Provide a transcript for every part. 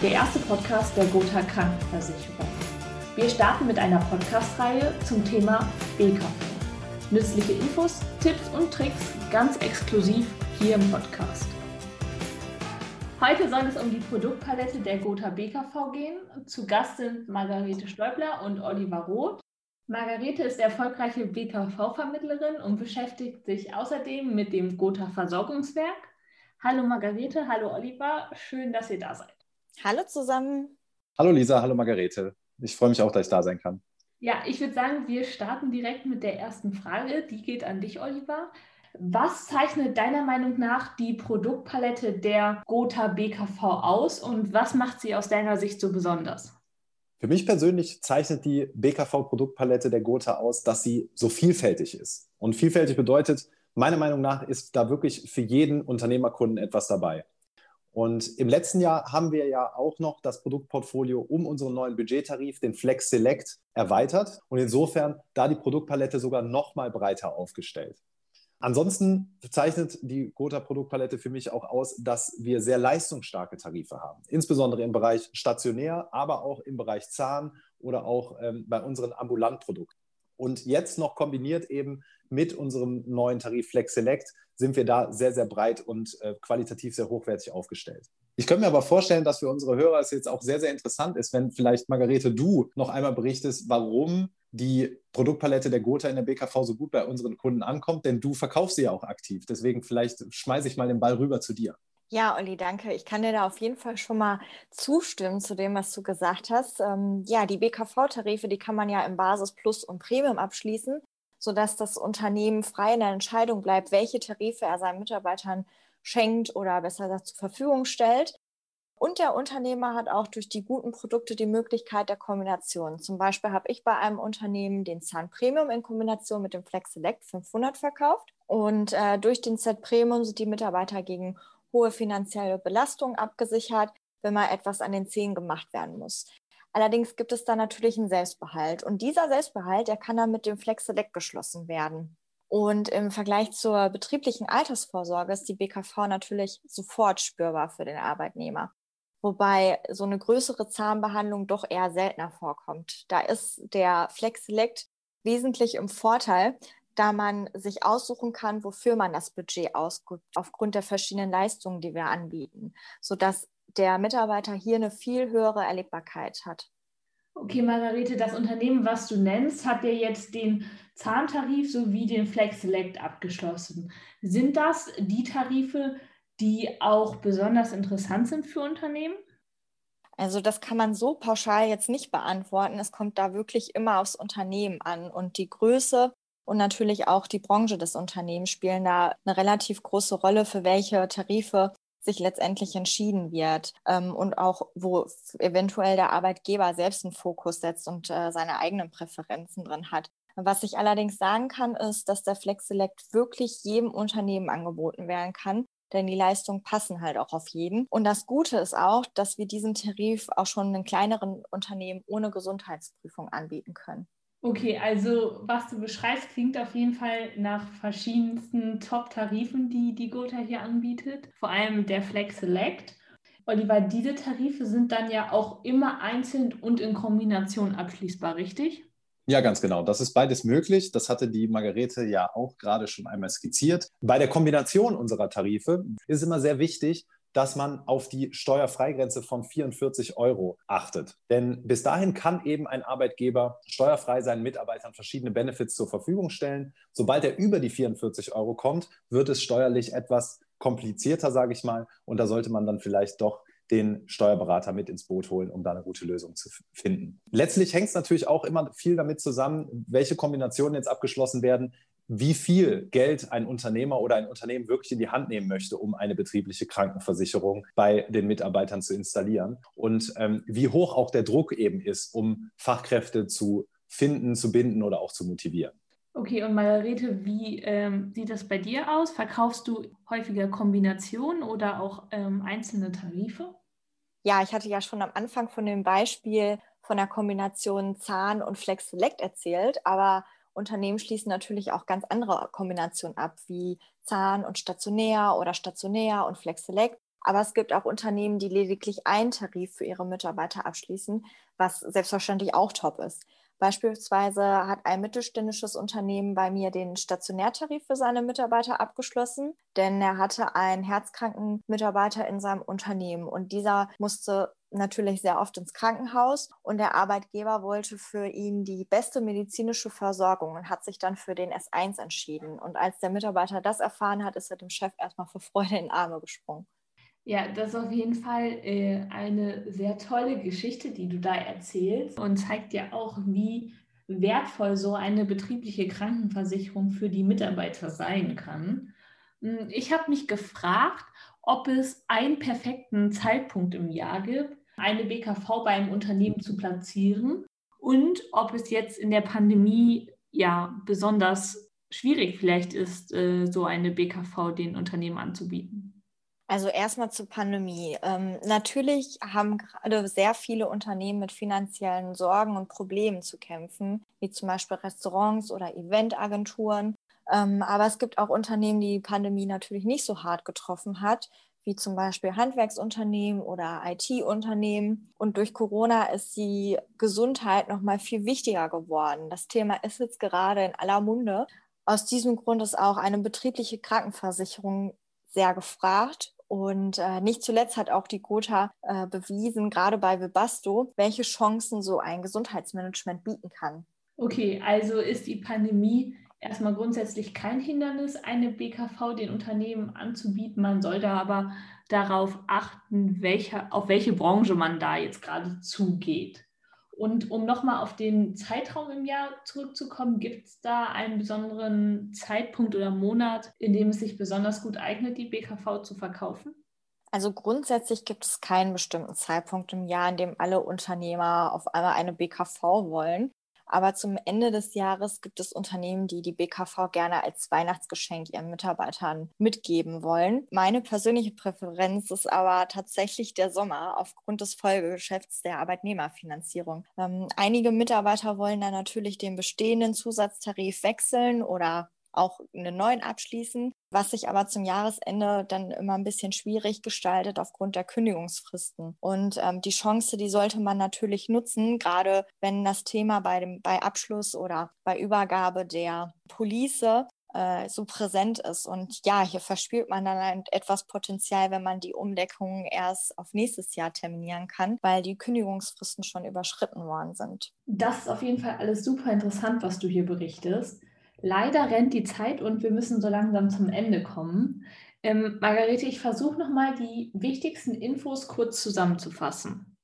der erste Podcast der Gotha Krankenversicherung. Wir starten mit einer Podcast-Reihe zum Thema BKV. Nützliche Infos, Tipps und Tricks ganz exklusiv hier im Podcast. Heute soll es um die Produktpalette der Gotha BKV gehen. Zu Gast sind Margarete Stäubler und Oliver Roth. Margarete ist erfolgreiche BKV-Vermittlerin und beschäftigt sich außerdem mit dem Gotha Versorgungswerk. Hallo Margarete, hallo Oliver, schön, dass ihr da seid. Hallo zusammen. Hallo Lisa, hallo Margarete. Ich freue mich auch, dass ich da sein kann. Ja, ich würde sagen, wir starten direkt mit der ersten Frage. Die geht an dich, Oliver. Was zeichnet deiner Meinung nach die Produktpalette der Gotha BKV aus und was macht sie aus deiner Sicht so besonders? Für mich persönlich zeichnet die BKV-Produktpalette der Gotha aus, dass sie so vielfältig ist. Und vielfältig bedeutet, meiner Meinung nach ist da wirklich für jeden Unternehmerkunden etwas dabei. Und im letzten Jahr haben wir ja auch noch das Produktportfolio um unseren neuen Budgettarif, den Flex Select, erweitert und insofern da die Produktpalette sogar noch mal breiter aufgestellt. Ansonsten zeichnet die Gotha Produktpalette für mich auch aus, dass wir sehr leistungsstarke Tarife haben, insbesondere im Bereich stationär, aber auch im Bereich Zahn oder auch ähm, bei unseren Ambulantprodukten. Und jetzt noch kombiniert eben mit unserem neuen Tarif Flex Select sind wir da sehr, sehr breit und äh, qualitativ sehr hochwertig aufgestellt. Ich könnte mir aber vorstellen, dass für unsere Hörer es jetzt auch sehr, sehr interessant ist, wenn vielleicht Margarete du noch einmal berichtest, warum die Produktpalette der Gotha in der BKV so gut bei unseren Kunden ankommt, denn du verkaufst sie ja auch aktiv. Deswegen vielleicht schmeiße ich mal den Ball rüber zu dir. Ja, Olli, danke. Ich kann dir da auf jeden Fall schon mal zustimmen zu dem, was du gesagt hast. Ähm, ja, die BKV-Tarife, die kann man ja im Basis Plus und Premium abschließen, sodass das Unternehmen frei in der Entscheidung bleibt, welche Tarife er seinen Mitarbeitern schenkt oder besser gesagt zur Verfügung stellt. Und der Unternehmer hat auch durch die guten Produkte die Möglichkeit der Kombination. Zum Beispiel habe ich bei einem Unternehmen den Zahn Premium in Kombination mit dem Flex Select 500 verkauft. Und äh, durch den Set Premium sind die Mitarbeiter gegen hohe finanzielle Belastung abgesichert, wenn mal etwas an den Zähnen gemacht werden muss. Allerdings gibt es da natürlich einen Selbstbehalt und dieser Selbstbehalt, der kann dann mit dem Flex Select geschlossen werden. Und im Vergleich zur betrieblichen Altersvorsorge ist die BKV natürlich sofort spürbar für den Arbeitnehmer. Wobei so eine größere Zahnbehandlung doch eher seltener vorkommt. Da ist der Flex Select wesentlich im Vorteil, da man sich aussuchen kann, wofür man das Budget ausgibt, aufgrund der verschiedenen Leistungen, die wir anbieten, sodass der Mitarbeiter hier eine viel höhere Erlebbarkeit hat. Okay, Margarete, das Unternehmen, was du nennst, hat ja jetzt den Zahntarif sowie den Flex Select abgeschlossen. Sind das die Tarife, die auch besonders interessant sind für Unternehmen? Also das kann man so pauschal jetzt nicht beantworten. Es kommt da wirklich immer aufs Unternehmen an und die Größe und natürlich auch die Branche des Unternehmens spielen da eine relativ große Rolle, für welche Tarife sich letztendlich entschieden wird ähm, und auch wo eventuell der Arbeitgeber selbst einen Fokus setzt und äh, seine eigenen Präferenzen drin hat. Was ich allerdings sagen kann, ist, dass der Flex Select wirklich jedem Unternehmen angeboten werden kann, denn die Leistungen passen halt auch auf jeden. Und das Gute ist auch, dass wir diesen Tarif auch schon in kleineren Unternehmen ohne Gesundheitsprüfung anbieten können. Okay, also was du beschreibst, klingt auf jeden Fall nach verschiedensten Top-Tarifen, die die Gotha hier anbietet, vor allem der Flex Select. Oliver, diese Tarife sind dann ja auch immer einzeln und in Kombination abschließbar, richtig? Ja, ganz genau. Das ist beides möglich. Das hatte die Margarete ja auch gerade schon einmal skizziert. Bei der Kombination unserer Tarife ist immer sehr wichtig, dass man auf die Steuerfreigrenze von 44 Euro achtet. Denn bis dahin kann eben ein Arbeitgeber steuerfrei seinen Mitarbeitern verschiedene Benefits zur Verfügung stellen. Sobald er über die 44 Euro kommt, wird es steuerlich etwas komplizierter, sage ich mal. Und da sollte man dann vielleicht doch den Steuerberater mit ins Boot holen, um da eine gute Lösung zu finden. Letztlich hängt es natürlich auch immer viel damit zusammen, welche Kombinationen jetzt abgeschlossen werden wie viel Geld ein Unternehmer oder ein Unternehmen wirklich in die Hand nehmen möchte, um eine betriebliche Krankenversicherung bei den Mitarbeitern zu installieren und ähm, wie hoch auch der Druck eben ist, um Fachkräfte zu finden, zu binden oder auch zu motivieren. Okay, und Margarete, wie ähm, sieht das bei dir aus? Verkaufst du häufiger Kombinationen oder auch ähm, einzelne Tarife? Ja, ich hatte ja schon am Anfang von dem Beispiel von der Kombination Zahn und Flex Select erzählt, aber Unternehmen schließen natürlich auch ganz andere Kombinationen ab, wie Zahn und Stationär oder Stationär und Flex Select. Aber es gibt auch Unternehmen, die lediglich einen Tarif für ihre Mitarbeiter abschließen, was selbstverständlich auch top ist. Beispielsweise hat ein mittelständisches Unternehmen bei mir den Stationärtarif für seine Mitarbeiter abgeschlossen, denn er hatte einen herzkranken Mitarbeiter in seinem Unternehmen und dieser musste natürlich sehr oft ins Krankenhaus und der Arbeitgeber wollte für ihn die beste medizinische Versorgung und hat sich dann für den S1 entschieden. Und als der Mitarbeiter das erfahren hat, ist er dem Chef erstmal vor Freude in Arme gesprungen. Ja, das ist auf jeden Fall äh, eine sehr tolle Geschichte, die du da erzählst und zeigt ja auch, wie wertvoll so eine betriebliche Krankenversicherung für die Mitarbeiter sein kann. Hm, ich habe mich gefragt, ob es einen perfekten Zeitpunkt im Jahr gibt, eine BKV bei einem Unternehmen zu platzieren und ob es jetzt in der Pandemie ja besonders schwierig vielleicht ist, äh, so eine BKV den Unternehmen anzubieten. Also erstmal zur Pandemie. Ähm, natürlich haben gerade sehr viele Unternehmen mit finanziellen Sorgen und Problemen zu kämpfen, wie zum Beispiel Restaurants oder Eventagenturen. Ähm, aber es gibt auch Unternehmen, die die Pandemie natürlich nicht so hart getroffen hat, wie zum Beispiel Handwerksunternehmen oder IT-Unternehmen. Und durch Corona ist die Gesundheit noch mal viel wichtiger geworden. Das Thema ist jetzt gerade in aller Munde. Aus diesem Grund ist auch eine betriebliche Krankenversicherung sehr gefragt und äh, nicht zuletzt hat auch die Gotha äh, bewiesen, gerade bei Webasto, welche Chancen so ein Gesundheitsmanagement bieten kann. Okay, also ist die Pandemie erstmal grundsätzlich kein Hindernis, eine BKV den Unternehmen anzubieten. Man sollte aber darauf achten, welche, auf welche Branche man da jetzt gerade zugeht. Und um nochmal auf den Zeitraum im Jahr zurückzukommen, gibt es da einen besonderen Zeitpunkt oder Monat, in dem es sich besonders gut eignet, die BKV zu verkaufen? Also grundsätzlich gibt es keinen bestimmten Zeitpunkt im Jahr, in dem alle Unternehmer auf einmal eine BKV wollen. Aber zum Ende des Jahres gibt es Unternehmen, die die BKV gerne als Weihnachtsgeschenk ihren Mitarbeitern mitgeben wollen. Meine persönliche Präferenz ist aber tatsächlich der Sommer aufgrund des Folgegeschäfts der Arbeitnehmerfinanzierung. Ähm, einige Mitarbeiter wollen dann natürlich den bestehenden Zusatztarif wechseln oder auch einen neuen abschließen, was sich aber zum Jahresende dann immer ein bisschen schwierig gestaltet aufgrund der Kündigungsfristen. Und ähm, die Chance, die sollte man natürlich nutzen, gerade wenn das Thema bei, dem, bei Abschluss oder bei Übergabe der Police äh, so präsent ist. Und ja, hier verspielt man dann etwas Potenzial, wenn man die Umdeckung erst auf nächstes Jahr terminieren kann, weil die Kündigungsfristen schon überschritten worden sind. Das ist auf jeden Fall alles super interessant, was du hier berichtest. Leider rennt die Zeit und wir müssen so langsam zum Ende kommen. Ähm, Margarete, ich versuche nochmal die wichtigsten Infos kurz zusammenzufassen.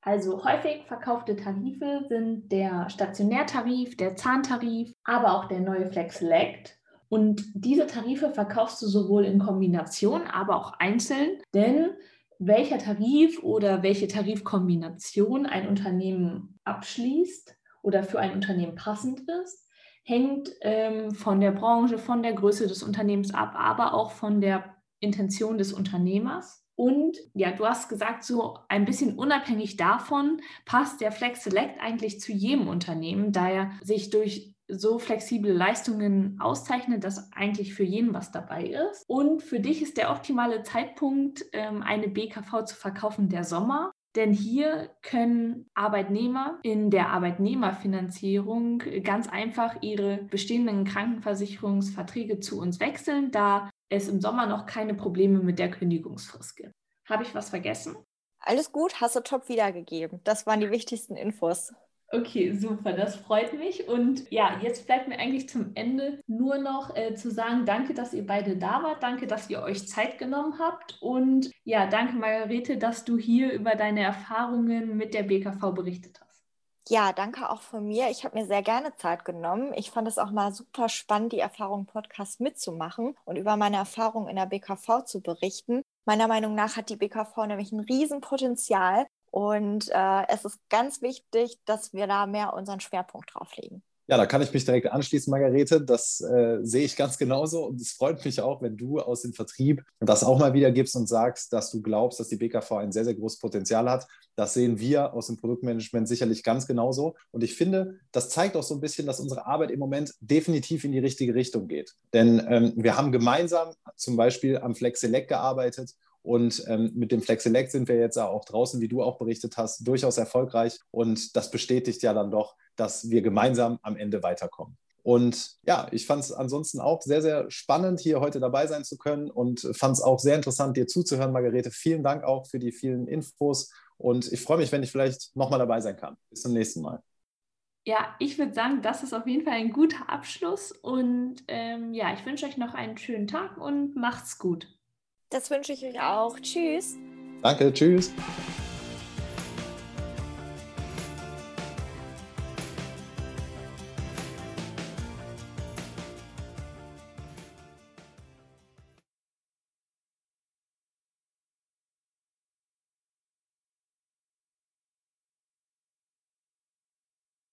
Also häufig verkaufte Tarife sind der Stationärtarif, der Zahntarif, aber auch der neue Flex Select. Und diese Tarife verkaufst du sowohl in Kombination, aber auch einzeln, denn welcher Tarif oder welche Tarifkombination ein Unternehmen abschließt oder für ein Unternehmen passend ist, hängt ähm, von der Branche, von der Größe des Unternehmens ab, aber auch von der Intention des Unternehmers. Und ja, du hast gesagt, so ein bisschen unabhängig davon passt der Flex Select eigentlich zu jedem Unternehmen, da er sich durch so flexible Leistungen auszeichnet, dass eigentlich für jeden was dabei ist. Und für dich ist der optimale Zeitpunkt, ähm, eine BKV zu verkaufen, der Sommer. Denn hier können Arbeitnehmer in der Arbeitnehmerfinanzierung ganz einfach ihre bestehenden Krankenversicherungsverträge zu uns wechseln, da es im Sommer noch keine Probleme mit der Kündigungsfrist gibt. Habe ich was vergessen? Alles gut, hast du top wiedergegeben. Das waren die wichtigsten Infos. Okay, super, das freut mich. Und ja, jetzt bleibt mir eigentlich zum Ende nur noch äh, zu sagen, danke, dass ihr beide da wart, danke, dass ihr euch Zeit genommen habt und ja, danke, Margarete, dass du hier über deine Erfahrungen mit der BKV berichtet hast. Ja, danke auch von mir. Ich habe mir sehr gerne Zeit genommen. Ich fand es auch mal super spannend, die Erfahrung Podcast mitzumachen und über meine Erfahrungen in der BKV zu berichten. Meiner Meinung nach hat die BKV nämlich ein Riesenpotenzial und äh, es ist ganz wichtig, dass wir da mehr unseren Schwerpunkt drauf legen. Ja, da kann ich mich direkt anschließen, Margarete. Das äh, sehe ich ganz genauso. Und es freut mich auch, wenn du aus dem Vertrieb das auch mal wieder gibst und sagst, dass du glaubst, dass die BKV ein sehr, sehr großes Potenzial hat. Das sehen wir aus dem Produktmanagement sicherlich ganz genauso. Und ich finde, das zeigt auch so ein bisschen, dass unsere Arbeit im Moment definitiv in die richtige Richtung geht. Denn ähm, wir haben gemeinsam zum Beispiel am Flex Select gearbeitet Und ähm, mit dem Flexelect sind wir jetzt auch draußen, wie du auch berichtet hast, durchaus erfolgreich. Und das bestätigt ja dann doch, dass wir gemeinsam am Ende weiterkommen. Und ja, ich fand es ansonsten auch sehr, sehr spannend, hier heute dabei sein zu können und fand es auch sehr interessant, dir zuzuhören, Margarete. Vielen Dank auch für die vielen Infos und ich freue mich, wenn ich vielleicht nochmal dabei sein kann. Bis zum nächsten Mal. Ja, ich würde sagen, das ist auf jeden Fall ein guter Abschluss und ähm, ja, ich wünsche euch noch einen schönen Tag und macht's gut. Das wünsche ich euch auch. Tschüss. Danke, tschüss.